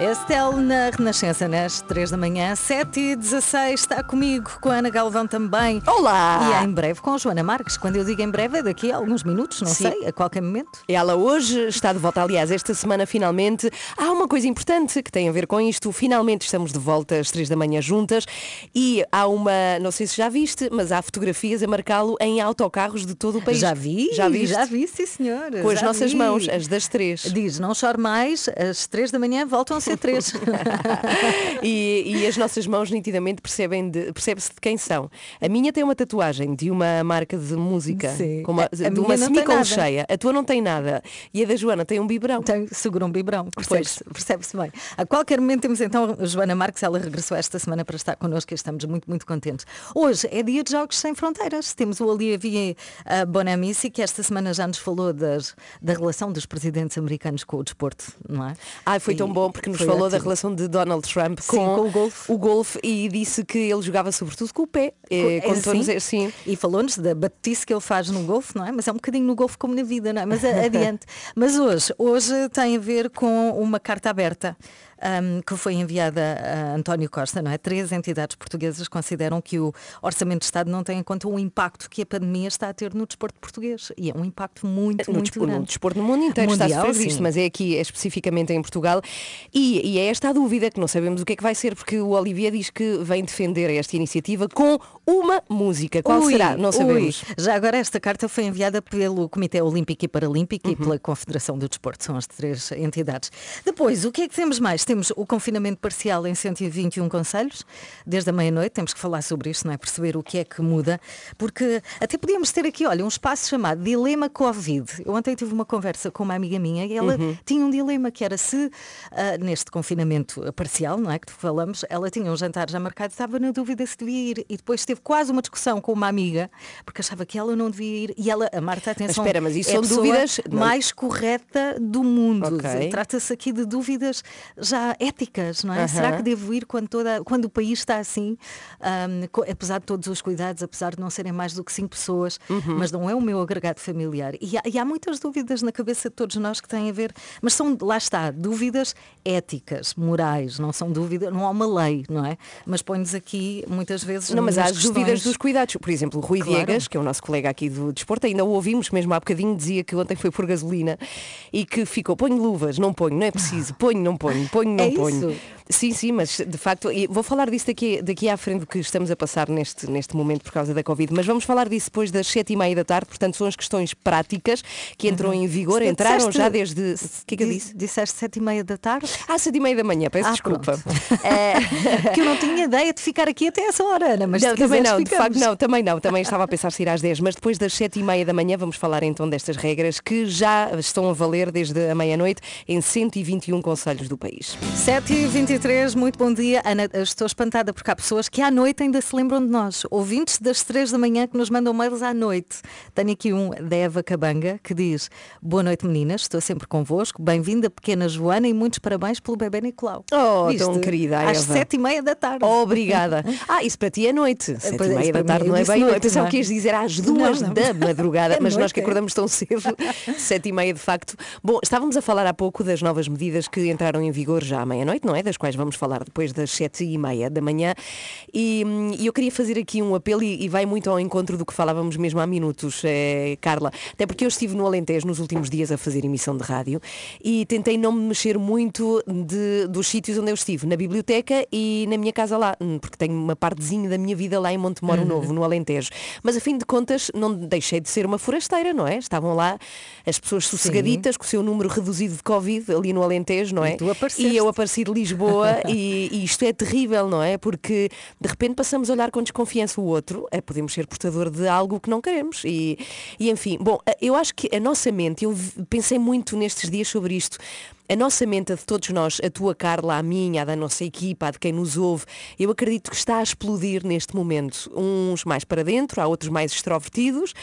Estel na Renascença, nas 3 da manhã, 7 e 16 está comigo, com a Ana Galvão também. Olá! E em breve com a Joana Marques. Quando eu digo em breve é daqui a alguns minutos, não Sim. sei, a qualquer momento. Ela hoje está de volta, aliás, esta semana finalmente há uma coisa importante que tem a ver com isto. Finalmente estamos de volta às três da manhã juntas e há uma, não sei se já viste, mas há fotografias a marcá-lo em autocarros de todo o país. Já vi, Já viste? já vi, sim senhor. Com as nossas vi. mãos, as das três. Diz, não chore mais, às 3 da manhã voltam ser 3. e, e as nossas mãos nitidamente percebem de- percebe-se de quem são. A minha tem uma tatuagem de uma marca de música, Sim. com uma, A- de uma não tem semicolcheia. A tua não tem nada. E a da Joana tem um biberão. Tem, segura um biberão, percebe-se percebe-se bem. A qualquer momento temos então a Joana Marques, ela regressou esta semana para estar connosco e estamos muito, muito contentes. Hoje é dia de Jogos Sem Fronteiras. Temos o Olivier uh, Bonamici, que esta semana já nos falou das, da relação dos presidentes americanos com o desporto, não é? Ai, foi tão E bom porque nos foi falou da ótimo. relação de Donald Trump Sim, com, com o golfe. o golfe e disse que ele jogava sobretudo com o pé. Eh, É Contou-nos assim? assim. E falou-nos da batice que ele faz no golfe, não é? Mas é um bocadinho no golfe como na vida, não é? Mas adiante. Mas hoje, hoje tem a ver com uma carta aberta ahm, que foi enviada a António Costa, não é? Três entidades portuguesas consideram que o Orçamento de Estado não tem em conta o impacto que a pandemia está a ter no desporto português. E é um impacto muito, No muito desporto, no grande. desporto no mundo inteiro está a Mundial, sofrer disto, sim. mas é aqui é especificamente em Portugal. E, e é esta a dúvida que não sabemos o que é que vai ser, porque o Olivier diz que vem defender esta iniciativa com uma música. Qual Ui, será? Não ui. sabemos. Já agora esta carta foi enviada pelo Comitê Olímpico e Paralímpico Uhum. e pela Confederação do Desporto, são as três entidades. Depois, o que é que temos mais? Temos o confinamento parcial em 121 conselhos, desde a meia-noite, temos que falar sobre isto, não é? Perceber o que é que muda, porque até podíamos ter aqui, olha, um espaço chamado Dilema Covid. Eu ontem tive uma conversa com uma amiga minha e ela Uhum. tinha um dilema que era se, ah, neste confinamento parcial, não é? Que falamos, ela tinha um jantar já marcado, estava na dúvida se devia ir e depois teve quase uma discussão com uma amiga, porque achava que ela não devia ir e ela, a Marta, atenção, espera, mas isso é são dúvidas- não. mais correta do mundo. Ok. Trata-se aqui de dúvidas já éticas, não é? Aham. Será que devo ir quando, toda, quando o país está assim, co- apesar de todos os cuidados, apesar de não serem mais do que cinco pessoas, Uhum. mas não é o meu agregado familiar. E há, e há muitas dúvidas na cabeça de todos nós que têm a ver, mas são, lá está, dúvidas éticas, morais, não são dúvidas, não há uma lei, não é? Mas põe-nos aqui muitas vezes. Não, mas há as dúvidas questões- dos cuidados. Por exemplo, o Rui Claro. Viegas, que é o nosso colega aqui do desporto, ainda o ouvimos mesmo há bocadinho, dizia que ontem foi por gasolina e que ficou, ponho luvas, não ponho, não é preciso, ponho, não ponho, ponho, não É ponho. isso? Sim, sim, mas de facto, e vou falar disso daqui, daqui à frente que estamos a passar neste, neste momento por causa da Covid, mas vamos falar disso depois das sete e meia da tarde, portanto são as questões práticas que entram em vigor, Se entraram disseste- já desde. O que é que eu Di- disse? Disseste sete e meia da tarde? Ah, sete e meia da manhã, peço Ah, desculpa. Eh, que eu não tinha ideia de ficar aqui até essa hora, Ana, mas não, se também não, de facto não, também não. Também estava a pensar sair às 10, mas depois das 7 e meia da manhã vamos falar então destas regras que já estão a valer desde a meia-noite em 121 conselhos do país. 7h23, muito bom dia. Ana, estou espantada porque há pessoas que à noite ainda se lembram de nós. Ouvintes das 3 da manhã que nos mandam mails à noite. Tenho aqui um da Eva Cabanga que diz Boa noite meninas, estou sempre convosco. Bem-vinda pequena Joana e muitos parabéns pelo bebê Nicolau. Oh, Viste? tão querida, Às Eva. 7 e meia da tarde. Obrigada. Ah, isso para ti é noite. Sete pois e é, meia da tarde não é bem noite, é? que ias dizer às duas Não, não. da madrugada, É mas nós noite, que é. acordamos tão cedo, sete e meia de facto. Bom, estávamos a falar há pouco das novas medidas que entraram em vigor já à meia-noite, não é? Das quais vamos falar depois das sete e meia da manhã. E, hum, e eu queria fazer aqui um apelo e, e vai muito ao encontro do que falávamos mesmo há minutos, eh, Carla. Até porque eu estive no Alentejo nos últimos dias a fazer emissão de rádio e tentei não me mexer muito de- dos sítios onde eu estive, na biblioteca e na minha casa lá, hum, porque tenho uma partezinha da minha vida lá em Montemoro Novo, no Alentejo. Mas a fim de contas não deixei de ser uma forasteira, não é? Estavam lá as pessoas sossegaditas com o seu número reduzido de Covid ali no Alentejo, não é? E. E eu apareci de Lisboa e, e, isto é terrível, não é? Porque de repente passamos a olhar com desconfiança o outro, é, podemos ser portador de algo que não queremos. E, e enfim, bom, eu acho que a nossa mente, eu pensei muito nestes dias sobre isto, a nossa mente, a de todos nós, a tua Carla, a minha, a da nossa equipa, a de quem nos ouve, eu acredito que está a explodir neste momento. Uns mais para dentro, há outros mais extrovertidos,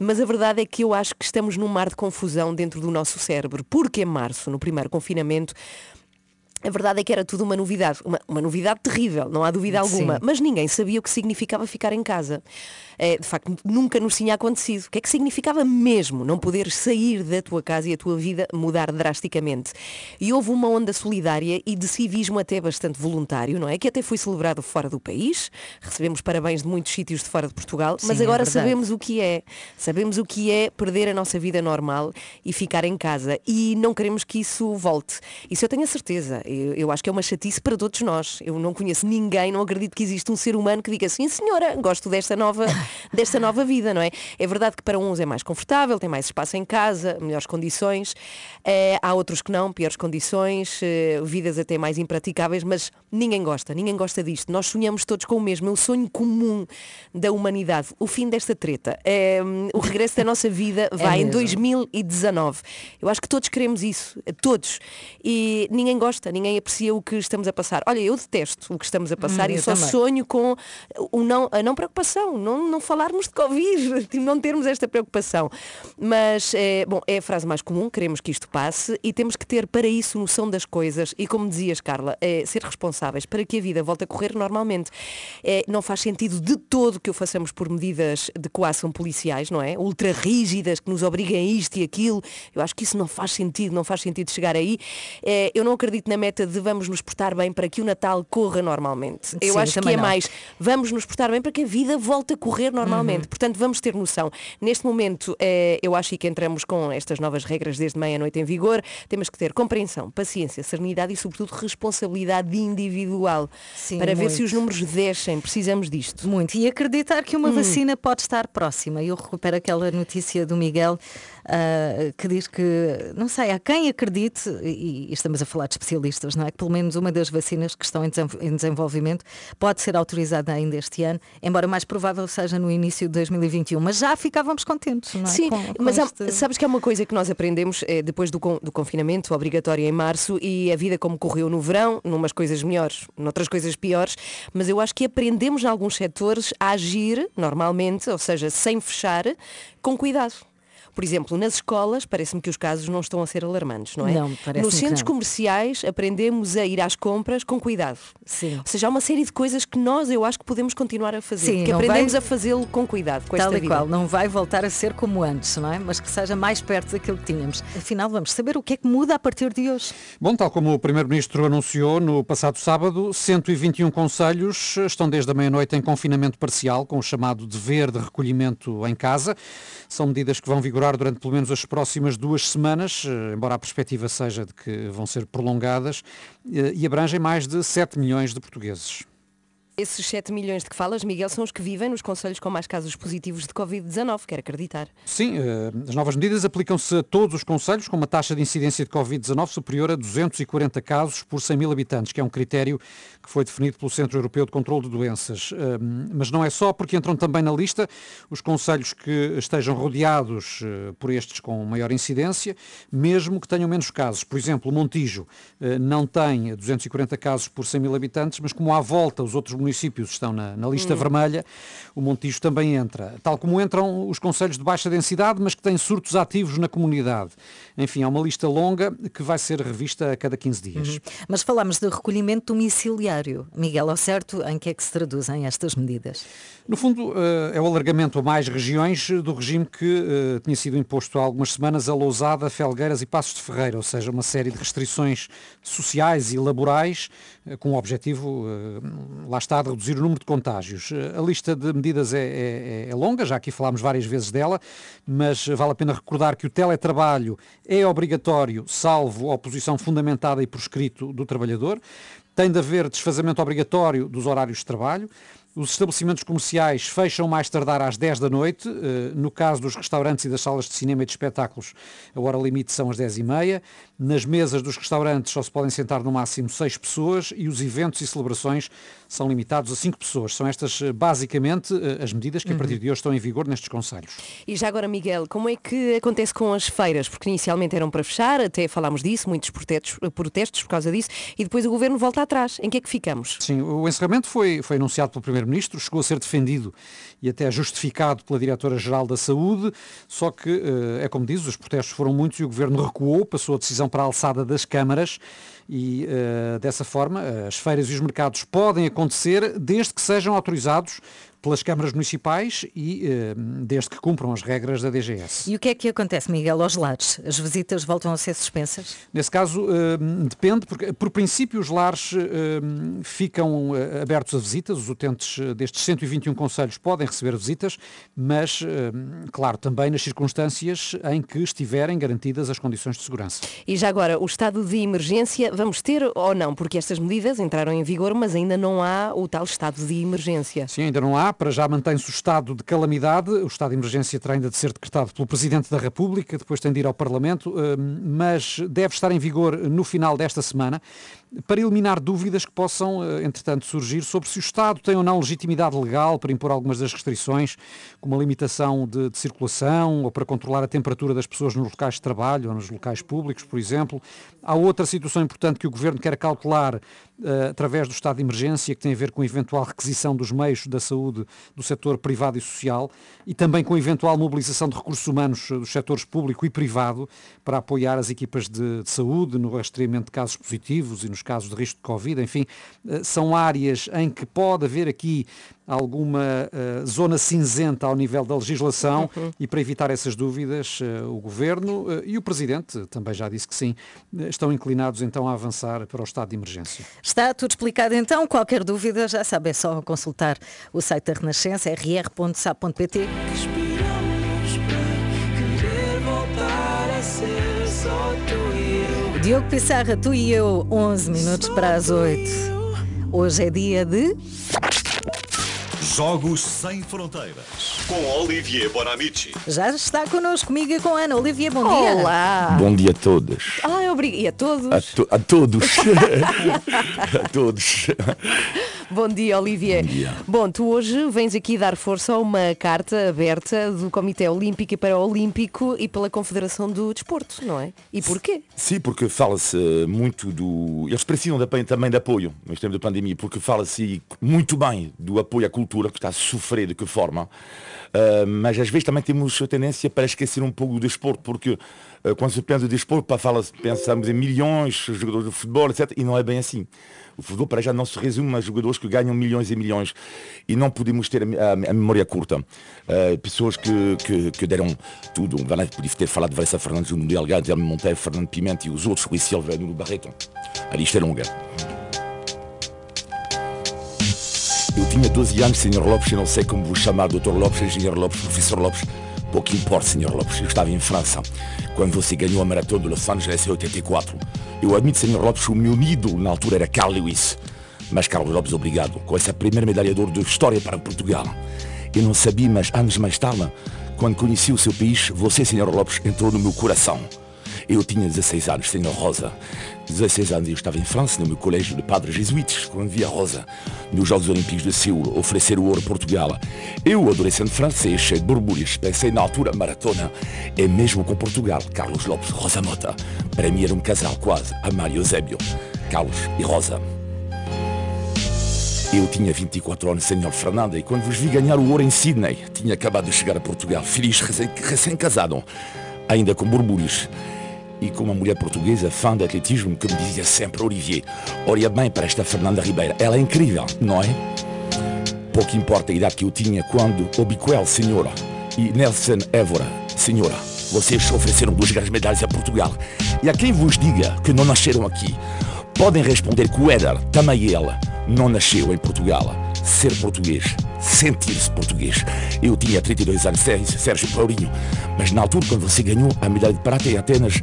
mas a verdade é que eu acho que estamos num mar de confusão dentro do nosso cérebro, porque em março, no primeiro confinamento, a verdade é que era tudo uma novidade, uma, uma novidade terrível, não há dúvida alguma, Sim. mas ninguém sabia o que significava ficar em casa. É, de facto, nunca nos tinha acontecido. O que é que significava mesmo não poder sair da tua casa e a tua vida mudar drasticamente? E houve uma onda solidária e de civismo até bastante voluntário, não é? Que até foi celebrado fora do país. Recebemos parabéns de muitos sítios de fora de Portugal, Sim, mas é agora é sabemos o que é. Sabemos o que é perder a nossa vida normal e ficar em casa. E não queremos que isso volte. Isso eu tenho a certeza. Eu, eu acho que é uma chatice para todos nós. Eu não conheço ninguém, não acredito que existe um ser humano que diga assim, senhora, gosto desta nova desta nova vida, não é? É verdade que para uns é mais confortável, tem mais espaço em casa, melhores condições, é, há outros que não, piores condições, é, vidas até mais impraticáveis, mas ninguém gosta, ninguém gosta disto. Nós sonhamos todos com o mesmo, é o sonho comum da humanidade, o fim desta treta. É, o regresso da nossa vida é vai em 2019. Eu acho que todos queremos isso, todos. E ninguém gosta, ninguém aprecia o que estamos a passar. Olha, eu detesto o que estamos a passar hum, e só também. sonho com o não, a não preocupação, não, não falarmos de Covid, de não termos esta preocupação. Mas, é, bom, é a frase mais comum, queremos que isto passe e temos que ter para isso noção das coisas e, como dizias, Carla, é, ser responsáveis para que a vida volte a correr normalmente. É, não faz sentido de todo que o façamos por medidas de coação policiais, não é? Ultra rígidas, que nos obriguem a isto e aquilo. Eu acho que isso não faz sentido, não faz sentido chegar aí. É, eu não acredito na meta de vamos nos portar bem para que o Natal corra normalmente. Eu Sim, acho que é não. mais vamos nos portar bem para que a vida volte a correr normalmente. Uhum. Portanto, vamos ter noção. Neste momento, eh, eu acho que entramos com estas novas regras desde meia-noite em vigor. Temos que ter compreensão, paciência, serenidade e, sobretudo, responsabilidade individual Sim, para muito. ver se os números descem. Precisamos disto. Muito. E acreditar que uma hum. vacina pode estar próxima. Eu recupero aquela notícia do Miguel uh, que diz que, não sei, há quem acredite, e, estamos a falar de especialistas, não é? Que pelo menos uma das vacinas que estão em, em desenvolvimento pode ser autorizada ainda este ano, embora mais provável seja no início de 2021. Mas já ficávamos contentes, não é? Sim, com, com mas este... sabes que é uma coisa que nós aprendemos é, depois do, do confinamento obrigatório em março e a vida como correu no verão, numas coisas melhores, noutras coisas piores, mas eu acho que aprendemos em alguns setores a agir normalmente, ou seja, sem fechar, com cuidado. Por exemplo, nas escolas, parece-me que os casos não estão a ser alarmantes, não é? Não, parece Nos centros comerciais aprendemos a ir às compras com cuidado. Sim. Ou seja, há uma série de coisas que nós, eu acho que podemos continuar a fazer. Sim, que aprendemos vai... a fazê-lo com cuidado, com Tal esta e qual, não vai voltar a ser como antes, não é? Mas que seja mais perto daquilo que tínhamos. Afinal, vamos saber o que é que muda a partir de hoje. Bom, tal como o Primeiro-Ministro anunciou no passado sábado, 121 conselhos estão desde a meia-noite em confinamento parcial, com o chamado dever de recolhimento em casa. São medidas que vão vigorar durante pelo menos as próximas duas semanas, eh, embora a perspectiva seja de que vão ser prolongadas, eh, e abrangem mais de 7 milhões de portugueses. Esses 7 milhões de que falas, Miguel, são os que vivem nos conselhos com mais casos positivos de Covid-19, quero acreditar. Sim, eh, as novas medidas aplicam-se a todos os conselhos com uma taxa de incidência de Covid-19 superior a 240 casos por 100 mil habitantes, que é um critério que foi definido pelo Centro Europeu de Controlo de Doenças. Eh, mas não é só, porque entram também na lista os conselhos que estejam rodeados eh, por estes com maior incidência, mesmo que tenham menos casos. Por exemplo, Montijo não tem 240 casos por 100 mil habitantes, mas como à volta os outros municípios municípios estão na, na lista hum. vermelha, o Montijo também entra. Tal como entram os conselhos de baixa densidade, mas que têm surtos ativos na comunidade. Enfim, há uma lista longa que vai ser revista a cada 15 dias. Uhum. Mas falamos de recolhimento domiciliário. Miguel, ao certo, em que é que se traduzem estas medidas? No fundo, eh, é o alargamento a mais regiões do regime que eh, tinha sido imposto há algumas semanas a Lousada, Felgueiras e Passos de Ferreira, ou seja, uma série de restrições sociais e laborais com o objetivo, lá está, de reduzir o número de contágios. A lista de medidas é, é, é longa, já aqui falámos várias vezes dela, mas vale a pena recordar que o teletrabalho é obrigatório, salvo oposição fundamentada e por escrito do trabalhador. Tem de haver desfazamento obrigatório dos horários de trabalho. Os estabelecimentos comerciais fecham mais tardar às 10 da noite. Eh, no caso dos restaurantes e das salas de cinema e de espetáculos, a hora limite são as 10 e meia. Nas mesas dos restaurantes só se podem sentar no máximo seis pessoas e os eventos e celebrações são limitados a cinco pessoas. São estas eh, basicamente eh, as medidas que a partir de hoje estão em vigor nestes conselhos. E já agora, Miguel, como é que acontece com as feiras? Porque inicialmente eram para fechar, até falámos disso, muitos protestos, protestos por causa disso, e depois o governo volta atrás. Em que é que ficamos? Sim, o encerramento foi, foi anunciado pelo Primeiro-Ministro, chegou a ser defendido e até justificado pela Diretora-Geral da Saúde, só que, eh, é como diz, os protestos foram muitos e o Governo recuou, passou a decisão para a alçada das câmaras e uh, dessa forma as feiras e os mercados podem acontecer desde que sejam autorizados pelas câmaras municipais e uh, desde que cumpram as regras da DGS. E o que é que acontece, Miguel, aos lares? As visitas voltam a ser suspensas? Nesse caso, uh, depende, porque por princípio os lares ficam abertos a visitas, os utentes destes 121 conselhos podem receber visitas, mas, claro, também nas circunstâncias em que estiverem garantidas as condições de segurança. E já agora, o estado de emergência vamos ter ou não? Porque estas medidas entraram em vigor, mas ainda não há o tal estado de emergência. Sim, ainda não há. Para já mantém-se o estado de calamidade. O estado de emergência terá ainda de ser decretado pelo Presidente da República, depois tem de ir ao Parlamento, eh, mas deve estar em vigor no final desta semana para eliminar dúvidas que possam, eh, entretanto, surgir sobre se o Estado tem ou não legitimidade legal para impor algumas das restrições, como a limitação de, de, circulação ou para controlar a temperatura das pessoas nos locais de trabalho ou nos locais públicos, por exemplo. Há outra situação importante que o Governo quer cautelar uh, através do estado de emergência, que tem a ver com a eventual requisição dos meios da saúde do setor privado e social e também com a eventual mobilização de recursos humanos dos setores público e privado para apoiar as equipas de, de saúde no rastreamento de casos positivos e nos casos de risco de Covid. Enfim, uh, são áreas em que pode haver aqui alguma uh, zona cinzenta ao nível da legislação uhum. e para evitar essas dúvidas, uh, o Governo uh, e o Presidente também já disse que sim, estão inclinados então a avançar para o estado de emergência. Está tudo explicado então, qualquer dúvida já sabe, é só consultar o site da Renascença, rr.sa.pt. Diogo Pissarra, tu e eu, 11 minutos para as 8. Hoje é dia de... Jogos Sem Fronteiras. Com Olivier Bonamici. Já está connosco, comigo e com Ana. Olivier, bom dia. Olá. Bom dia a todos. Ah, obrigado. E a todos? A, to a todos. a todos. Bom dia, Olivier. Bom dia. Bom, tu hoje vens aqui dar força a uma carta aberta do Comitê Olímpico e Paraolímpico e pela Confederação do Desporto, não é? E porquê? Sim, porque fala-se muito do... Eles precisam também de apoio neste tempo de pandemia, porque fala-se muito bem do apoio à cultura, que está a sofrer de que forma. Uh, mas às vezes também temos a tendência para esquecer um pouco do desporto, porque quando se pensa em desporto, fala pensamos em milhões de jogadores de futebol, etc. E não é bem assim. O futebol para já não se resume a jogadores que ganham milhões e milhões e não podemos ter a, a, a memória curta. Uh, pessoas que, que, que, deram tudo. Podia ter falado de Vanessa Fernandes, Nuno Delgado, Guilherme Monteiro, Fernando Pimenta e os outros, Rui Silva, Nuno Barreto. A lista é longa. Eu tinha 12 anos, Sr. Lopes, e não sei como vos chamar, Dr. Lopes, Engenheiro Lopes, Professor Lopes. Pouco importa, Sr. Lopes. Eu estava em França, quando você ganhou a maratona de Los Angeles em 84. Eu admito, Sr. Lopes, o meu ídolo na altura era Carl Lewis. Mas Carlos Lopes, obrigado, com essa primeira medalha de ouro de história para Portugal. Eu não sabia, mas anos mais tarde, quando conheci o seu país, você, Sr. Lopes, entrou no meu coração. Eu tinha 16 anos, Sr. Rosa. 16 anos eu estava em França, no meu colégio de padres jesuítas, quando vi a Rosa, nos Jogos Olímpicos de Seul, oferecer o ouro a Portugal. Eu, adolescente francês, cheio de borbulhas, pensei na altura maratona, é mesmo com Portugal, Carlos Lopes, Rosa Mota. Para mim era um casal quase, Amália Eusébio, Carlos e Rosa. Eu tinha 24 anos, Senhor Fernanda, e quando vos vi ganhar o ouro em Sydney, tinha acabado de chegar a Portugal, feliz, recém-casado, ainda com borbulhos e com uma mulher portuguesa, fã de atletismo, que me dizia sempre, Olivier, olha bem para esta Fernanda Ribeira, ela é incrível, não é? Pouco importa a idade que eu tinha quando Obiquel, senhora, e Nelson Évora, senhora, vocês ofereceram duas grandes medalhas a Portugal. E a quem vos diga que não nasceram aqui, podem responder que o Éder, também ele, não nasceu em Portugal. Ser português sentir-se português. Eu tinha 32 anos, Sérgio Paulinho, mas na altura, quando você ganhou a medalha de prata em Atenas,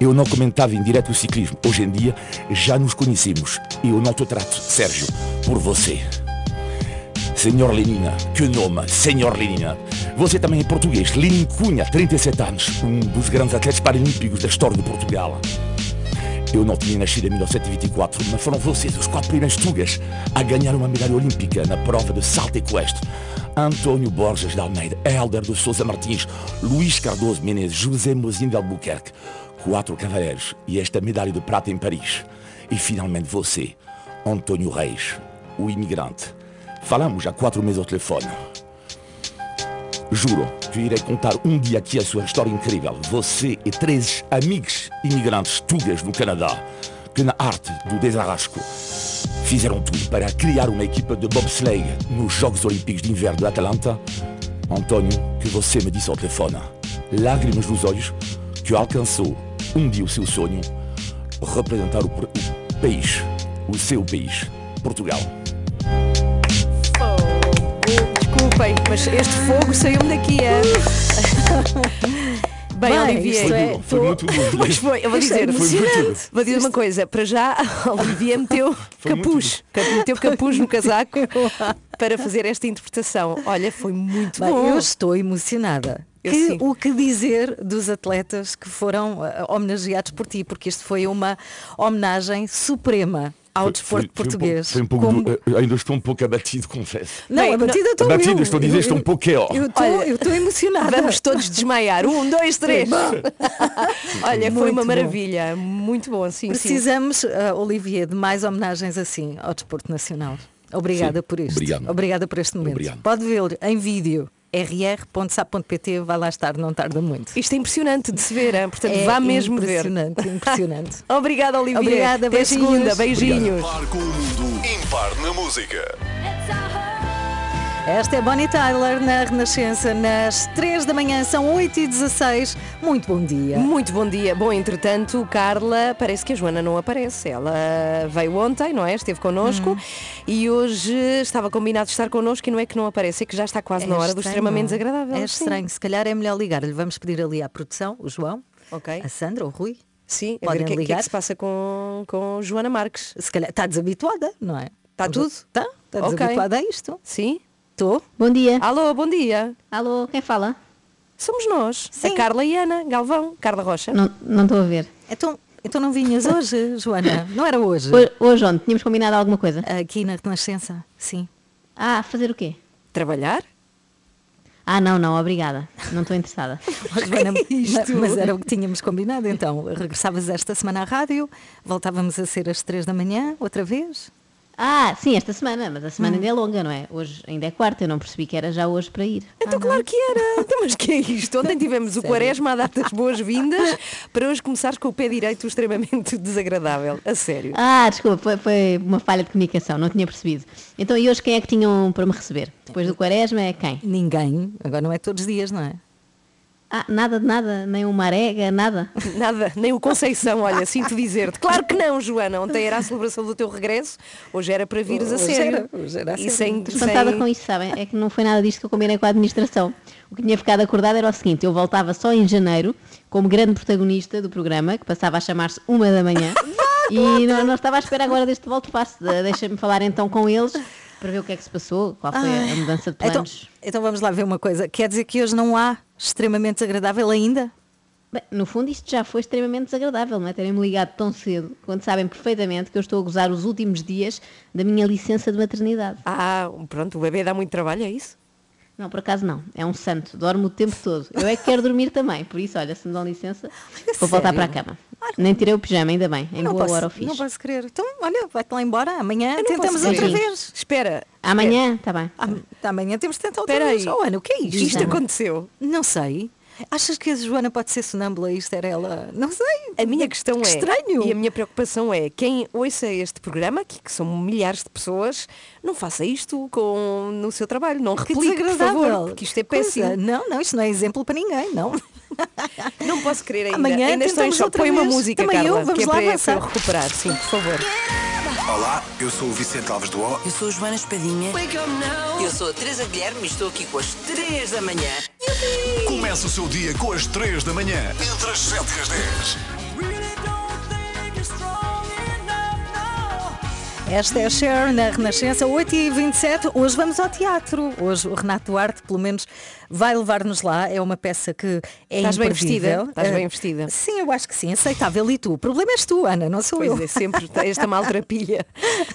eu não comentava em direto o ciclismo. Hoje em dia, já nos conhecemos. E eu não te trato, Sérgio, por você. Senhor Lenina, que nome, Senhor Lenina. Você também é português. Lenin Cunha, 37 anos, um dos grandes atletas paralímpicos da história de Portugal. Eu não tinha nascido em 1924, mas foram vocês os quatro primeiros tugas a ganhar uma medalha olímpica na prova de salto equestre. António Borges de Almeida, Helder de Souza Martins, Luís Cardoso Menezes, José Mozinho de Albuquerque. Quatro cavaleiros e esta medalha de prata em Paris. E finalmente você, Antônio Reis, o imigrante. Falamos há quatro meses ao telefone. Juro irei contar um dia aqui a sua história incrível. Você e três amigos imigrantes tugas no Canadá, que na arte do desarrasco fizeram tudo para criar uma equipa de bobsleigh nos Jogos Olímpicos de Inverno de Atlanta. Antônio, que você me disse ao telefone, lágrimas nos olhos, que alcançou um dia o seu sonho, representar o, o país, o seu país, Portugal. Desculpem, mas este fogo saiu-me daqui, é? Bem, Bem, Olivier, isto é- Foi muito bom. Pois foi, eu vou é dizer, Foi vou dizer uma coisa, para já a Olivier meteu Foi capuz, meteu capuz no casaco para fazer esta interpretação. Olha, foi muito Bem, bom. eu estou emocionada. Eu Que- sim. o que dizer dos atletas que foram eh, homenageados por ti, porque isto foi uma homenagem suprema ao desporto português. Foi um pouco, Como- do- eu ainda estou um pouco abatido, confesso. Não, Bem, abatida estou Abatido, eu. estou a dizer, Eu- estou um pouco ó. Eu estou Olha, eu estou emocionada. Vamos todos desmaiar. Um, dois, três. Olha, foi Muito uma bom. maravilha. Muito bom, sim, sim. Precisamos, eh, Olivier, de mais homenagens assim ao desporto nacional. Obrigada Sim, por isto. obrigado. Obrigada por este momento. Obrigado. Pode vê-lo em vídeo. rr.sap.pt vai lá estar, não tarda muito. Isto é impressionante de se ver, hein? portanto É vá mesmo ver. impressionante, impressionante. Obrigada, Olivier. Obrigada, Até beijinhos. segunda, beijinhos. Par com o mundo impar na música. Esta é Bonnie Tyler na Renascença nas 3 da manhã, são 8 e 16 Muito bom dia. Muito bom dia. Bom, entretanto, Carla, parece que a Joana não aparece. Ela veio ontem, não é? Esteve connosco Hum. e hoje estava combinado estar connosco e não é que não aparece, é que já está quase na hora do estranho. extremamente desagradável. É Sim. estranho, se calhar é melhor ligar-lhe. Vamos pedir ali à produção, o João, Ok. a Sandra, o Rui. Sim, a Podem ver o que, é- que é que se passa com, com Joana Marques. Se calhar está desabituada, não é? Está tudo? Está, está Ok. desabituada a isto. Sim? Estou. Bom dia. Alô, bom dia. Alô, quem fala? Somos nós, Sim. a Carla e Ana Galvão, Carla Rocha. Não não estou a ver. Então, então não vinhas hoje, Joana? Não era hoje? Hoje, hoje onde? Tínhamos combinado alguma coisa? Aqui na Renascença, sim. Ah, fazer o quê? Trabalhar? Ah, não, não, obrigada. Não estou interessada. Oh, Joana, isto? ma- mas era o que tínhamos combinado, então. Regressavas esta semana à rádio, voltávamos a ser às três da manhã, outra vez. Ah, sim, esta semana, mas a semana ainda é longa, não é? Hoje ainda é quarta, eu não percebi que era já hoje para ir. Então claro que era. Então, mas que é isto? Ontem tivemos o Quaresma a dar-te as boas-vindas para hoje começares com o pé direito extremamente desagradável. A sério. Ah, desculpa, foi, foi uma falha de comunicação, não tinha percebido. Então, e hoje quem é que tinham para me receber? Depois do quaresma é quem? Ninguém, agora não é todos os dias, não é? Ah, nada de nada, nem uma arega, nada. Nada, nem o Conceição, olha, sinto dizer-te. Claro que não, Joana. Ontem era a celebração do teu regresso, hoje era para vires a Hoje sério. era, hoje era a e sério. sem, Espantada sem- com isso, sabem? É que não foi nada disto que eu combinei com a administração. O que tinha ficado acordado era o seguinte, eu voltava só em janeiro, como grande protagonista do programa, que passava a chamar-se uma da manhã, e não, não estava à espera agora deste volto passo. De- Deixa-me falar então com eles, para ver o que é que se passou, qual foi a- a mudança de Então, planos. então vamos lá ver uma coisa. Quer dizer que hoje não há extremamente desagradável ainda? Bem, no fundo isto já foi extremamente desagradável, não é? Terem-me ligado tão cedo, quando sabem perfeitamente que eu estou a gozar os últimos dias da minha licença de maternidade. Ah, pronto, o bebê dá muito trabalho, é isso? Não, por acaso não. É um santo. Dorme o tempo todo. Eu é que quero dormir também. Por isso, olha, se me dão licença, vou voltar para a cama. Nem tirei o pijama, ainda bem. Em não boa posso, hora o fiz. Não posso crer. Então, olha, vai-te lá embora. Amanhã tentamos outra crer. vez. Espera. Amanhã, está bem. Ah, Amanhã temos de tentar outra Espera vez. aí. Oh, Ana, o que é isto? Isto aconteceu. Não sei. Achas que a Joana pode ser sonâmbula e isto era ela? Não sei. A minha questão Que é, estranho. e a minha preocupação é, quem ouça este programa, que, que são milhares de pessoas, não faça isto com, no seu trabalho, não Que replique, por favor, porque isto é Coisa. péssimo. Não, não, isto não é exemplo para ninguém, não. Não posso querer ainda. Amanhã ainda estou em tentamos choque. outra Põe uma música, Também eu, Carla, vamos que é lá para, para avançar. eu recuperar, sim, por favor. Olá, eu sou o Vicente Alves do O. Eu sou a Joana Espadinha. Eu sou a Teresa Guilherme e estou aqui com as 3 da manhã. Começa o seu dia com as 3 da manhã, entre as 7 e as 10. Esta é a Cher na Renascença, 8h27. Hoje vamos ao teatro. Hoje o Renato Duarte, pelo menos, vai levar-nos lá. É uma peça que é Estás bem vestida? Estás bem Eh, vestida? Sim, eu acho que sim, aceitável. E tu? O problema és tu, Ana, não sou Pois eu. é, sempre esta maltrapilha.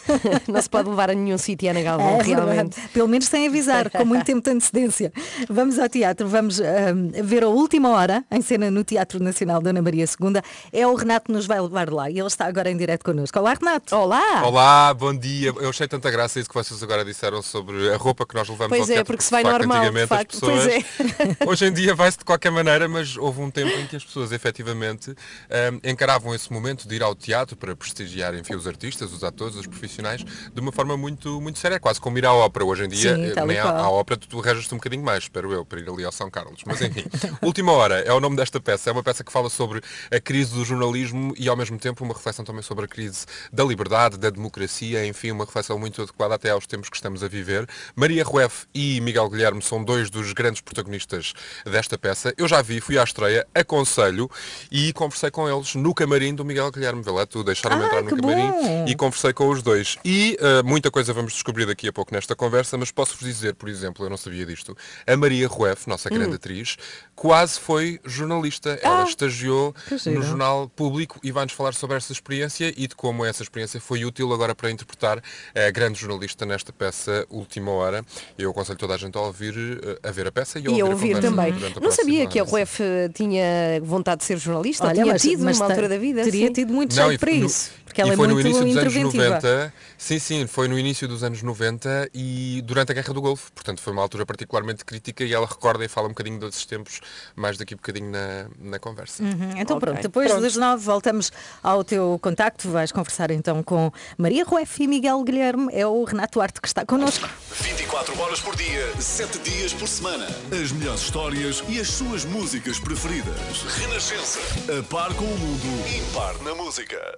Não se pode levar a nenhum sítio, Ana Galvão, É realmente. verdade. Pelo menos sem avisar, com muito tempo de antecedência. Vamos ao teatro, vamos ahm, ver a última hora, em cena no Teatro Nacional Dona Maria II. É o Renato que nos vai levar lá e ele está agora em direto connosco. Olá, Renato. Olá! Olá, bom dia. Eu achei tanta graça isso que vocês agora disseram sobre a roupa que nós levamos Pois ao é, teatro. porque se vai normal, de antigamente facto. as pessoas... Hoje em dia vai-se de qualquer maneira, mas houve um tempo em que as pessoas efetivamente hum, encaravam esse momento de ir ao teatro para prestigiar, enfim, os artistas, os atores, os profissionais, de uma forma muito, muito séria, quase como ir à ópera. Hoje em dia, Sim, eh, nem à, ópera tu, tu rejas-te um bocadinho mais, espero eu, para ir ali ao São Carlos. Mas enfim, Última Hora é o nome desta peça. É uma peça que fala sobre a crise do jornalismo e ao mesmo tempo uma reflexão também sobre a crise da liberdade, da democracia, enfim, uma reflexão muito adequada até aos tempos que estamos a viver. Maria Rueff e Miguel Guilherme são dois dos grandes protagonistas desta peça. Eu já vi, fui à estreia, aconselho e conversei com eles no camarim do Miguel Guilherme. Tu deixaram-me Ah, entrar no camarim bom! e conversei com os dois. E uh, muita coisa vamos descobrir daqui a pouco nesta conversa, mas posso-vos dizer, por exemplo, eu não sabia disto, a Maria Rueff, nossa Hum. grande atriz, quase foi jornalista. Ela estagiou no Jornal Público e vai-nos falar sobre essa experiência e de como essa experiência foi útil agora para interpretar a grande jornalista nesta peça Última Hora. Eu aconselho toda a gente a ouvir, uh, a ver a peça e a E a ouvir, ouvir também. Não sabia que a. Ruef tinha vontade de ser jornalista, Olha, tinha mas- tido mas numa altura da vida. Teria sim. tido muito jeito e para no- isso. Porque ela e é foi no muito início dos anos interventiva. 90, sim, sim, foi no início dos anos 90 e durante a Guerra do Golfo. Portanto, foi uma altura particularmente crítica e ela recorda e fala um bocadinho desses tempos mais daqui a bocadinho na, na conversa. Uhum, Então Ok, pronto, depois pronto. das nove voltamos ao teu contacto. Vais conversar então com Maria Rueff e Miguel Guilherme. É o Renato Arte que está connosco. 24 horas por dia, 7 dias por semana. As melhores histórias e as suas músicas preferidas. Renascença. A par com o mundo, impar na música.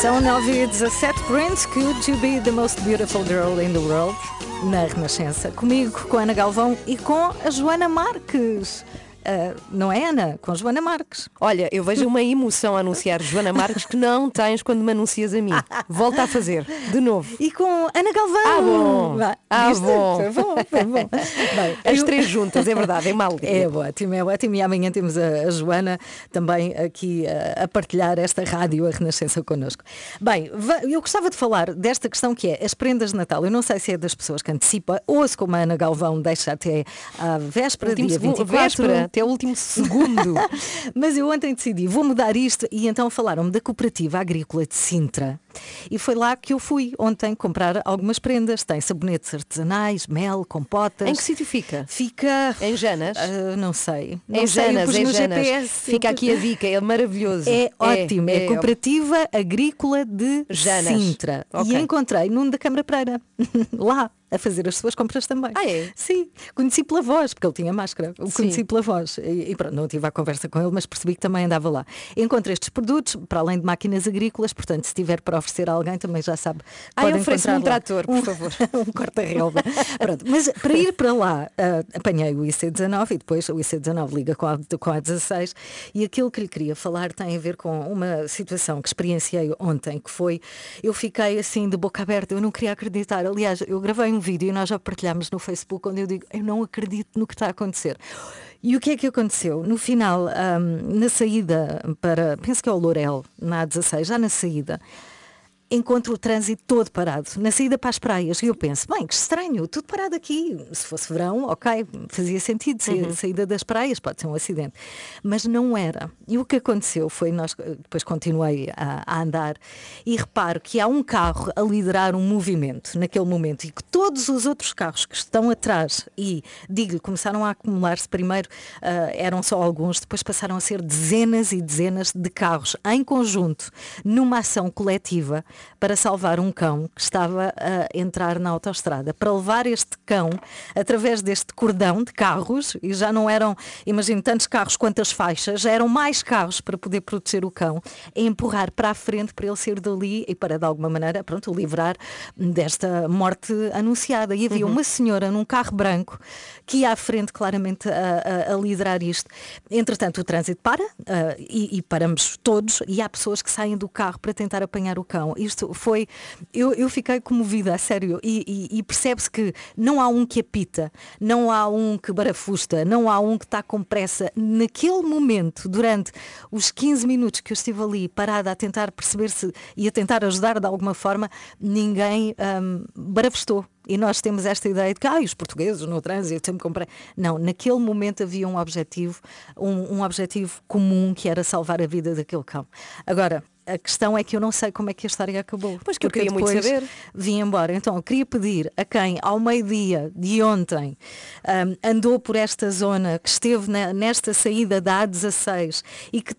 São 9 e 17 Prince, Could You Be the Most Beautiful Girl in the World? Na Renascença. Comigo, com a Ana Galvão e com a Joana Marques. Ah, não é Ana? Com Joana Marques. Olha, eu vejo uma emoção a anunciar Joana Marques que não tens quando me anuncias a mim. Volta a fazer, de novo. E com Ana Galvão. Ah, bom. Ah, viste? bom. Foi bom, foi bom. Bem, As eu- três juntas, é verdade, é mal. É ótimo, é ótimo. E amanhã temos a, Joana também aqui a, a partilhar esta rádio, a Renascença, connosco. Bem, eu gostava de falar desta questão que é as prendas de Natal. Eu não sei se é das pessoas que antecipa ou se como a Ana Galvão deixa até à véspera, Último dia segundo, 24. véspera, até o último segundo. Mas eu ontem decidi, vou mudar isto e então falaram-me da Cooperativa Agrícola de Sintra. E foi lá que eu fui ontem comprar algumas prendas. Tem sabonetes artesanais, mel, compotas. Em que sítio fica? Fica. Em Janas? Ah, não sei. Não Em sei, Janas, em no Janas. GPS. Fica aqui a dica, é maravilhoso. É, ótimo, é, é Cooperativa Agrícola de Janas. Sintra. Ok. E encontrei num da Câmara Pereira, lá, a fazer as suas compras também. Ah, é? Sim, conheci pela voz, porque ele tinha máscara. O conheci pela voz. E, e pronto, não tive a conversa com ele, mas percebi que também andava lá. Encontrei estes produtos, para além de máquinas agrícolas, portanto, se tiver para oferecer a alguém, também já sabe. Ai, pode oferece-me um trator, por favor. um corta-relva. Pronto, mas para ir para lá, ah, apanhei o IC19 e depois o IC19 liga com a, com a 16 e aquilo que lhe queria falar tem a ver com uma situação que experienciei ontem, que foi, eu fiquei assim de boca aberta, eu não queria acreditar. Aliás, eu gravei um vídeo e nós já partilhámos no Facebook onde eu digo, eu não acredito no que está a acontecer. E o que é que aconteceu? No final, ah, na saída para, penso que é o Lourel, na A16, já na saída, encontro o trânsito todo parado, na saída para as praias. E eu penso, bem, que estranho, tudo parado aqui. Se fosse verão, ok, fazia sentido. Se a saída das praias pode ser um acidente. Mas não era. E o que aconteceu foi, nós eh, depois continuei a, a andar e reparo que há um carro a liderar um movimento naquele momento e que todos os outros carros que estão atrás e, digo-lhe, começaram a acumular-se primeiro, ah, eram só alguns, depois passaram a ser dezenas e dezenas de carros em conjunto, numa ação coletiva para salvar um cão que estava a entrar na autoestrada. Para levar este cão através deste cordão de carros, e já não eram, imagino, tantos carros quantas faixas, já eram mais carros para poder proteger o cão, e empurrar para a frente para ele sair dali e para, de alguma maneira, pronto, livrar desta morte anunciada. E havia uhum. uma senhora num carro branco que ia à frente claramente a, a, a liderar isto. Entretanto, o trânsito para uh, e, e, paramos todos e há pessoas que saem do carro para tentar apanhar o cão. Isto foi, eu, eu fiquei comovida, a sério, e, e, e percebe-se que não há um que apita, não há um que barafusta, não há um que está com pressa. Naquele momento, durante os 15 minutos que eu estive ali parada a tentar perceber se e a tentar ajudar de alguma forma, ninguém um, barafustou e nós temos esta ideia de que ah, os portugueses no trânsito sempre comprei. Não, naquele momento havia um objetivo, um, um objetivo comum que era salvar a vida daquele cão. Agora, a questão é que eu não sei como é que a história acabou. Pois que eu queria muito saber. Vim embora. Então, eu queria pedir a quem, ao meio-dia de ontem, um, andou por esta zona, que esteve na, nesta saída da A16 e que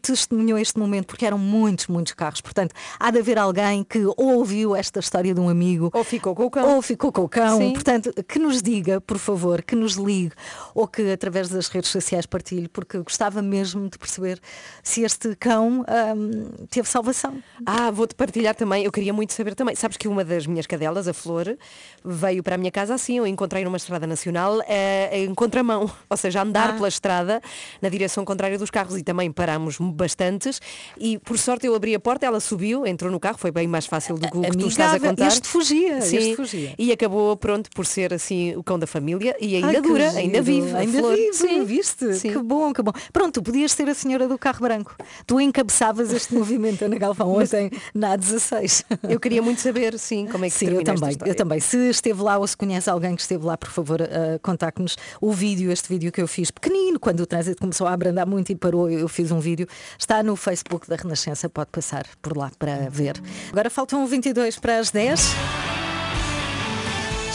testemunhou este momento, porque eram muitos, muitos carros. Portanto, há de haver alguém que ou ouviu esta história de um amigo. Ou ficou com o cão. Ou ficou com o cão. Sim. Portanto, que nos diga, por favor, que nos ligue ou que através das redes sociais partilhe, porque gostava mesmo de perceber se este cão um, teve salvação. Ah, vou-te partilhar também, eu queria muito saber também. Sabes que uma das minhas cadelas, a Flor, veio para a minha casa assim, eu encontrei numa estrada nacional eh, em contramão, ou seja, andar ah. pela estrada na direção contrária dos carros e também parámos bastantes e por sorte eu abri a porta, ela subiu, entrou no carro, foi bem mais fácil do que o que tu estás a contar. Este fugia, Sim, este fugia. E acabou pronto por ser assim o cão da família e ainda Ai, dura, ainda vive. Ainda Flor. vive, Sim. viste? Sim. Que bom, que bom. Pronto, tu podias ser a senhora do carro branco. Tu encabeçavas este movimento movimento Ana Galvão ontem na 16. Eu queria muito saber, sim, como é que sim, eu também, eu também. Se esteve lá ou se conhece alguém que esteve lá, por favor, uh, contacte-nos o vídeo, este vídeo que eu fiz pequenino, quando o trânsito começou a abrandar muito e parou, eu fiz um vídeo. Está no Facebook da Renascença, pode passar por lá para ver. Agora faltam 22 para as 10.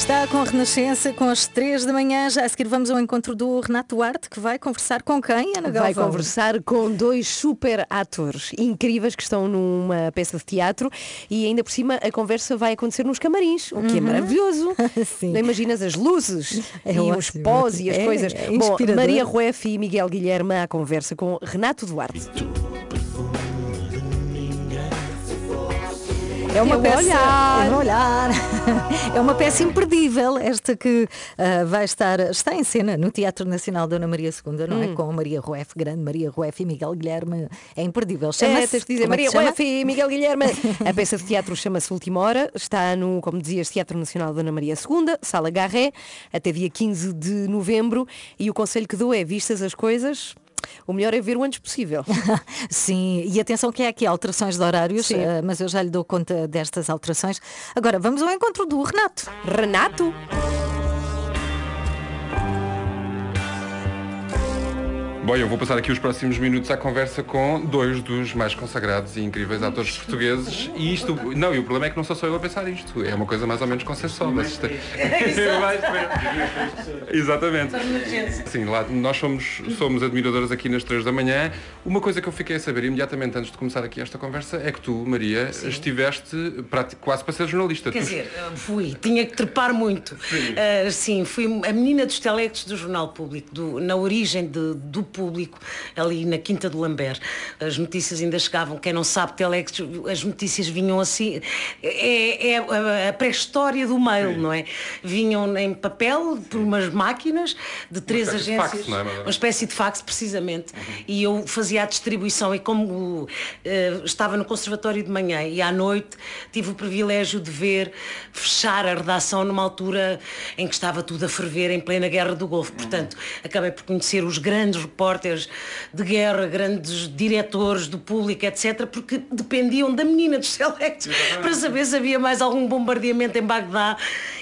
Está com a Renascença, com as 3 da manhã. Já a seguir vamos ao encontro do Renato Duarte, que vai conversar com quem, Ana Galvão? Vai conversar com dois super atores incríveis que estão numa peça de teatro e ainda por cima a conversa vai acontecer nos camarins, o que é uhum. é maravilhoso. Não imaginas as luzes é e ótimo. os pós e as é, coisas. É Bom, Maria Rueff e Miguel Guilherme à conversa com Renato Duarte. É uma peça, olhar. É olhar. É uma peça imperdível, esta que uh, vai estar, está em cena no Teatro Nacional Dona Maria II, não é? hum. é? Com a Maria Rueff, grande Maria Rueff e Miguel Guilherme. É imperdível. Chama-se. É, tens de dizer, é Maria Rueff e Miguel Guilherme. a peça de teatro chama-se Última Hora, está no, como dizias, Teatro Nacional Dona Maria II, Sala Garré, até dia 15 de novembro. E o conselho que dou é, vistas as coisas, o melhor é ver o antes possível. Sim, e atenção que é aqui alterações de horários, uh, mas eu já lhe dou conta destas alterações. Agora vamos ao encontro do Renato. Renato! Bom, eu vou passar aqui os próximos minutos à conversa com dois dos mais consagrados e incríveis atores portugueses. E isto, não, e o problema é que não sou só eu a pensar isto. É uma coisa mais ou menos consensual. Mas isto... Exatamente. Sim, lá nós somos, somos admiradoras aqui nas três da manhã. Uma coisa que eu fiquei a saber imediatamente antes de começar aqui esta conversa é que tu, Maria, sim. estiveste quase para ser jornalista. Quer tu... dizer, fui, tinha que trepar muito. Sim, uh, sim fui a menina dos telectos do Jornal Público, do, na origem de, do público ali na Quinta do Lambert. As notícias ainda chegavam, quem não sabe, Telex, as notícias vinham assim. É, é a pré-história do mail, Sim. não é? Vinham em papel por umas máquinas de três uma agências. De fax, é? Uma espécie de fax, precisamente. Uhum. E eu fazia a distribuição e como uh, estava no conservatório de manhã e à noite tive o privilégio de ver fechar a redação numa altura em que estava tudo a ferver em plena guerra do Golfo. Portanto, acabei por conhecer os grandes repórteres de guerra, grandes diretores do público, etc., porque dependiam da menina dos selectos para saber se havia mais algum bombardeamento em Bagdá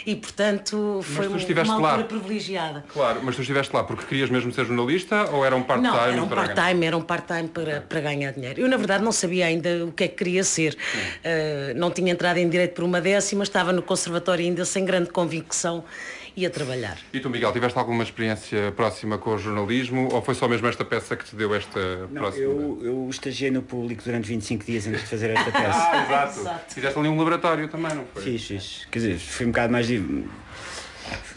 e, portanto, foi uma altura lá. privilegiada. Claro, mas tu estiveste lá porque querias mesmo ser jornalista ou era um part-time? Não, era um part-time, era um part-time para, para ganhar dinheiro. Eu, na verdade, não sabia ainda o que é que queria ser. Uh, não tinha entrado em direito por uma décima, estava no conservatório ainda sem grande convicção e a trabalhar. E tu, Miguel, tiveste alguma experiência próxima com o jornalismo ou foi só mesmo esta peça que te deu esta Não, próxima? eu, eu estagiei no público durante 25 dias antes de fazer esta peça. Ah, exato. Fizeste ali um laboratório também, não foi? Fiz, fiz. Quer dizer, foi um bocado mais.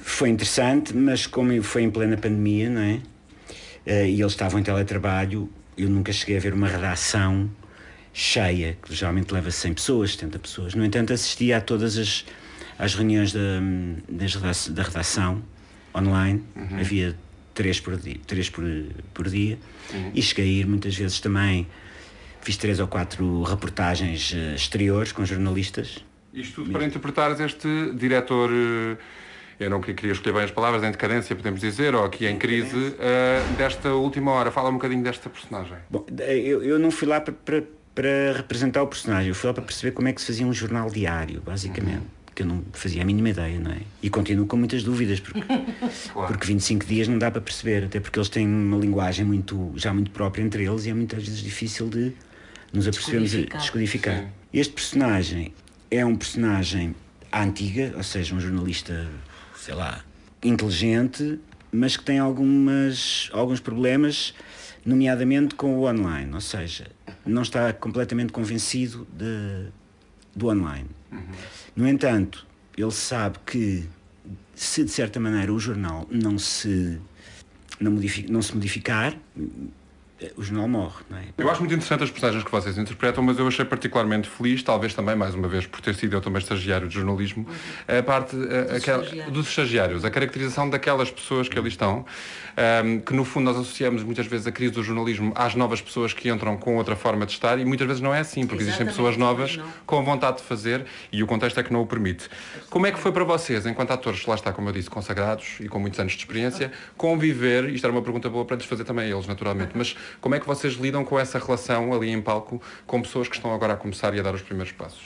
Foi interessante, mas como foi em plena pandemia, não é? Eh, e eles estavam em teletrabalho, eu nunca cheguei a ver uma redação cheia, que geralmente leva 100 pessoas, 70 pessoas. No entanto, assisti a todas as, as reuniões da, da redação online, havia três por dia, três por, por dia e cheguei a ir muitas vezes também. Fiz três ou quatro reportagens eh, exteriores com jornalistas. Isto tudo para interpretares este diretor, eh, eu não queria escolher bem as palavras, em decadência, podemos dizer, ou aqui em crise, eh, desta última hora. Fala um bocadinho desta personagem. Bom, eu, eu não fui lá para, para, para representar o personagem, eu fui lá para perceber como é que se fazia um jornal diário, basicamente. Que eu não fazia a mínima ideia, não é? E continuo com muitas dúvidas, porque, porque 25 dias não dá para perceber, até porque eles têm uma linguagem muito, já muito própria entre eles e é muitas vezes difícil de nos apercebermos a Descodificar. descodificar. Este personagem é um personagem à antiga, ou seja, um jornalista, sei lá, inteligente, mas que tem algumas, alguns problemas, nomeadamente com o online, ou seja, não está completamente convencido de, do online. No entanto, ele sabe que se de certa maneira o jornal não se, não modifi- não se modificar, o jornal morre, não é? Eu acho muito interessante as personagens que vocês interpretam, mas eu achei particularmente feliz, talvez também, mais uma vez, por ter sido eu também estagiário de jornalismo, a parte a- aquela- estagiários. dos estagiários, a caracterização daquelas pessoas que ali estão, ahm, que no fundo nós associamos muitas vezes a crise do jornalismo às novas pessoas que entram com outra forma de estar e muitas vezes não é assim, porque existem Exatamente, pessoas novas não. com vontade de fazer e o contexto é que não o permite. Como é que foi para vocês, enquanto atores, lá está, como eu disse, consagrados e com muitos anos de experiência, conviver, isto era uma pergunta boa para lhes fazer também a eles, naturalmente, mas como é que vocês lidam com essa relação ali em palco com pessoas que estão agora a começar e a dar os primeiros passos?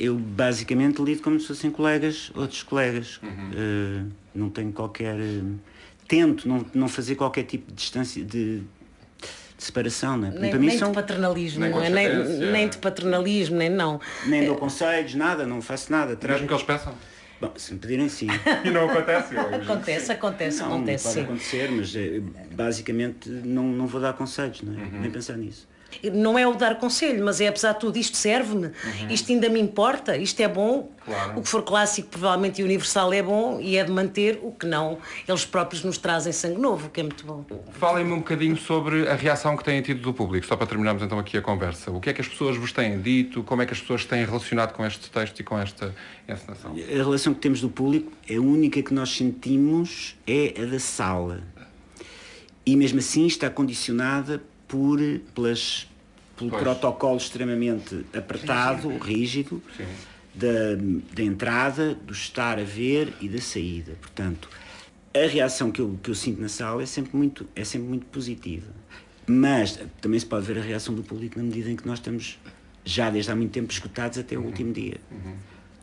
Eu basicamente lido como se fossem colegas, outros colegas. Eh, não tenho qualquer. eh, tento não, não fazer qualquer tipo de distância, de, de separação, não é? Nem, Para mim nem são. de paternalismo, Nem não é? Nem, nem de paternalismo, nem não. Nem dou conselhos, nada, não faço nada. Trago... Mesmo que eles peçam? Bom, se me pedirem sim. E não acontece? Acontece, acontece, Não, acontece, pode sim. acontecer, mas eh, basicamente não, não vou dar conselhos, não é? Nem pensar nisso. Não é o dar conselho, mas é apesar de tudo, isto serve-me, isto ainda me importa, isto é bom. Claro. O que for clássico, provavelmente, e universal é bom e é de manter, o que não, eles próprios nos trazem sangue novo, o que é muito bom. Falem-me um bocadinho sobre a reação que têm tido do público, só para terminarmos então aqui a conversa. O que é que as pessoas vos têm dito? Como é que as pessoas têm relacionado com este texto e com esta encenação? A relação que temos do público, a única que nós sentimos é a da sala. E mesmo assim está condicionada por, pelas, pelo Pois. protocolo extremamente apertado, rígido, da, da entrada, do estar a ver e da saída. Portanto, a reação que eu, que eu sinto na sala é sempre, muito, é sempre muito positiva. Mas também se pode ver a reação do público na medida em que nós estamos já desde há muito tempo esgotados até o último dia.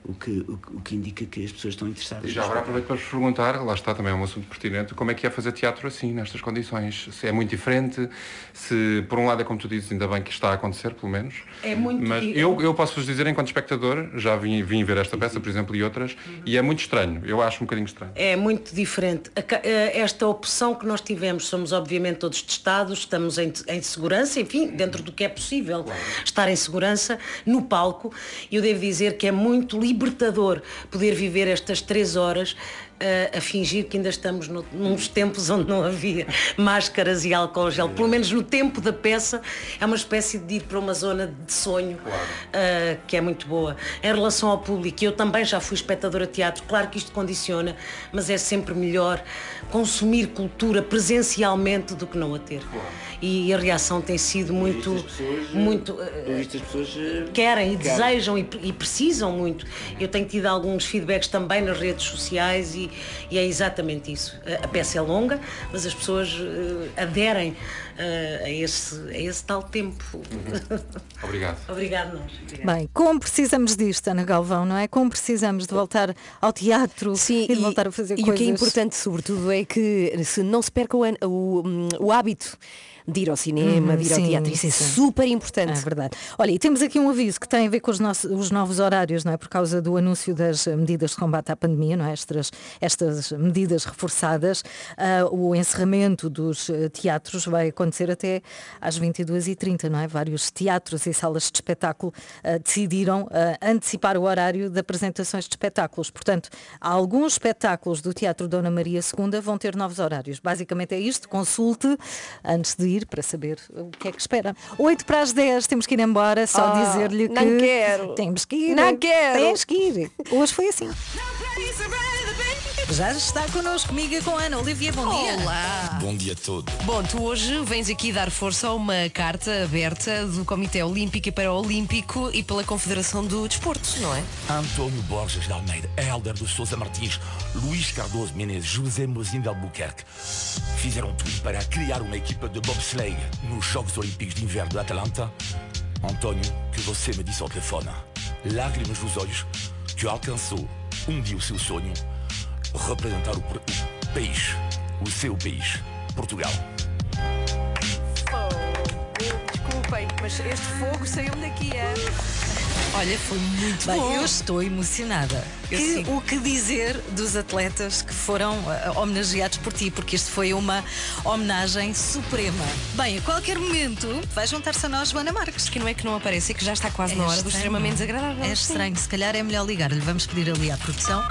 O, que, o, que- o que indica que as pessoas estão interessadas. E já agora aproveito para vos perguntar, lá está também é um assunto pertinente, como é que é fazer teatro assim, nestas condições? Se é muito diferente, se por um lado é como tu dizes, ainda bem que está a acontecer, pelo menos. É muito Mas eu, eu posso vos dizer, enquanto espectador, já vim, vim ver esta peça, por exemplo, e outras, e é muito estranho. Eu acho um bocadinho estranho. É muito diferente. Eh, Esta opção que nós tivemos, somos obviamente todos testados, estamos em, em segurança, enfim, dentro do que é possível estar em segurança no palco. E eu devo dizer que é muito libertador poder viver estas três horas eh, a fingir que ainda estamos no, nos tempos onde não havia máscaras e álcool gel. Pelo menos no tempo da peça, é uma espécie de ir para uma zona de sonho eh, que é muito boa. Em relação ao público, eu também já fui espectadora de teatro, claro que isto condiciona, mas é sempre melhor consumir cultura presencialmente do que não a ter. E a reação tem sido muito. Pessoas, eh, muito eh, visto, as pessoas eh, querem e querem. desejam e, e precisam muito. Eu tenho tido alguns feedbacks também nas redes sociais e, e é exatamente isso. A, a peça é longa, mas as pessoas eh, aderem a, esse, a esse tal tempo. Obrigado. Obrigado, nós. Obrigado. Bem, como precisamos disto, Ana Galvão, não é? Como precisamos de voltar ao teatro Sim, e de voltar a fazer e coisas. o que é importante, sobretudo, é que se não se perca o, o, o hábito de ir ao cinema, Uhum, de ir ao sim, teatro. Isso é super importante. É verdade. Olha, e temos aqui um aviso que tem a ver com os, nossos, os novos horários, não é? Por causa do anúncio das eh, medidas de combate à pandemia, não é? Estas, estas medidas reforçadas. Ah, o encerramento dos eh, teatros vai acontecer até às 22h30, não é? Vários teatros e salas de espetáculo ah, decidiram ah, antecipar o horário de apresentações de espetáculos. Portanto, alguns espetáculos do Teatro Dona Maria II vão ter novos horários. Basicamente é isto. Consulte antes de ir para saber o que é que espera. 8 para as 10, temos que ir embora, só Ah, dizer-lhe que não quero. temos que ir. Não quero. Tens que ir. Hoje foi assim. Já está connosco, comigo e com a Ana Olivia, bom dia. Olá! Bom dia todo. Bom, tu hoje vens aqui dar força a uma carta aberta do Comitê Olímpico e Paraolímpico e pela Confederação do Desporto, não é? António Borges de Almeida, Helder de Souza Martins, Luís Cardoso Menezes, José Mozinho de Albuquerque fizeram tudo para criar uma equipa de bobsleigh nos Jogos Olímpicos de Inverno de Atlanta. António, que você me disse ao telefone, lágrimas nos olhos, que alcançou um dia o seu sonho, representar o, país, o seu país, Portugal. Desculpem, mas este fogo saiu-me daqui, é? Olha, foi muito Bem, bom. eu estou emocionada. Eu Que- sim. o que dizer dos atletas que foram eh, homenageados por ti? Porque isto foi uma homenagem suprema. Bem, a qualquer momento vai juntar-se a nós Joana Marques. Que não é que não aparece e que já está quase na hora do extremamente desagradável. É estranho, se calhar é melhor ligar-lhe. Vamos pedir ali à produção.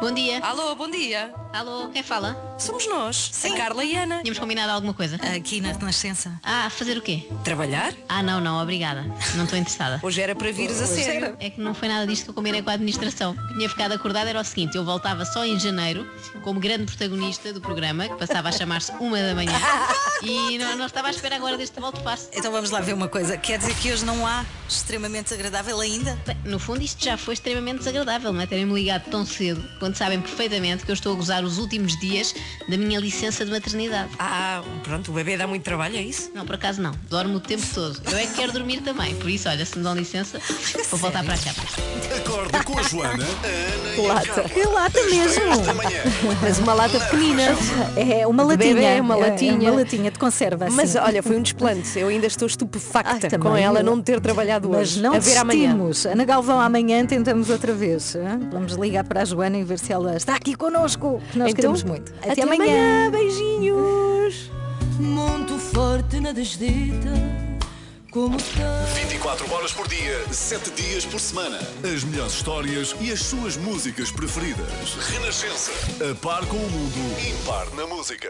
Bom dia. Alô, bom dia. Alô, quem fala? Somos nós, a Carla e a Ana. Tínhamos combinado alguma coisa? Aqui na Renascença. Ah, fazer o quê? Trabalhar? Ah, não, não, obrigada. Não estou interessada. Hoje era para vires a sério. É que não foi nada disto que eu combinei com a administração. O que tinha ficado acordado era o seguinte, eu voltava só em janeiro, como grande protagonista do programa, que passava a chamar-se uma da manhã, e não, não estava à espera agora deste volta passo. Então vamos lá ver uma coisa. Quer dizer que hoje não há extremamente desagradável ainda? Bem, no fundo isto já foi extremamente desagradável, não é? Terem-me ligado tão cedo, quando sabem perfeitamente que eu estou a gozar os últimos dias da minha licença de maternidade. Ah, pronto, o bebê dá muito trabalho, é isso? Não, por acaso não. Dormo o tempo todo. Eu é que quero dormir também. Por isso, olha, se me dão licença, vou voltar para a. Acorda com a Joana, a Ana e Lata. Que lata mesmo. Mas uma lata pequenina. É uma latinha. bebê, uma É, latinha. É uma latinha de conserva. assim. Mas olha, foi um desplante. Eu ainda estou estupefacta Ai, com ela não ter trabalhado Mas hoje. não a ver amanhã. desistimos. Ana Galvão, amanhã tentamos outra vez. Vamos ligar para a Joana e ver se ela está aqui connosco. Que Nós Então, queremos muito. Até, até amanhã. amanhã. Beijinhos. Muito forte na desdita, como está. 24 horas por dia, 7 dias por semana. As melhores histórias e as suas músicas preferidas. Renascença. A par com o mundo, impar na música.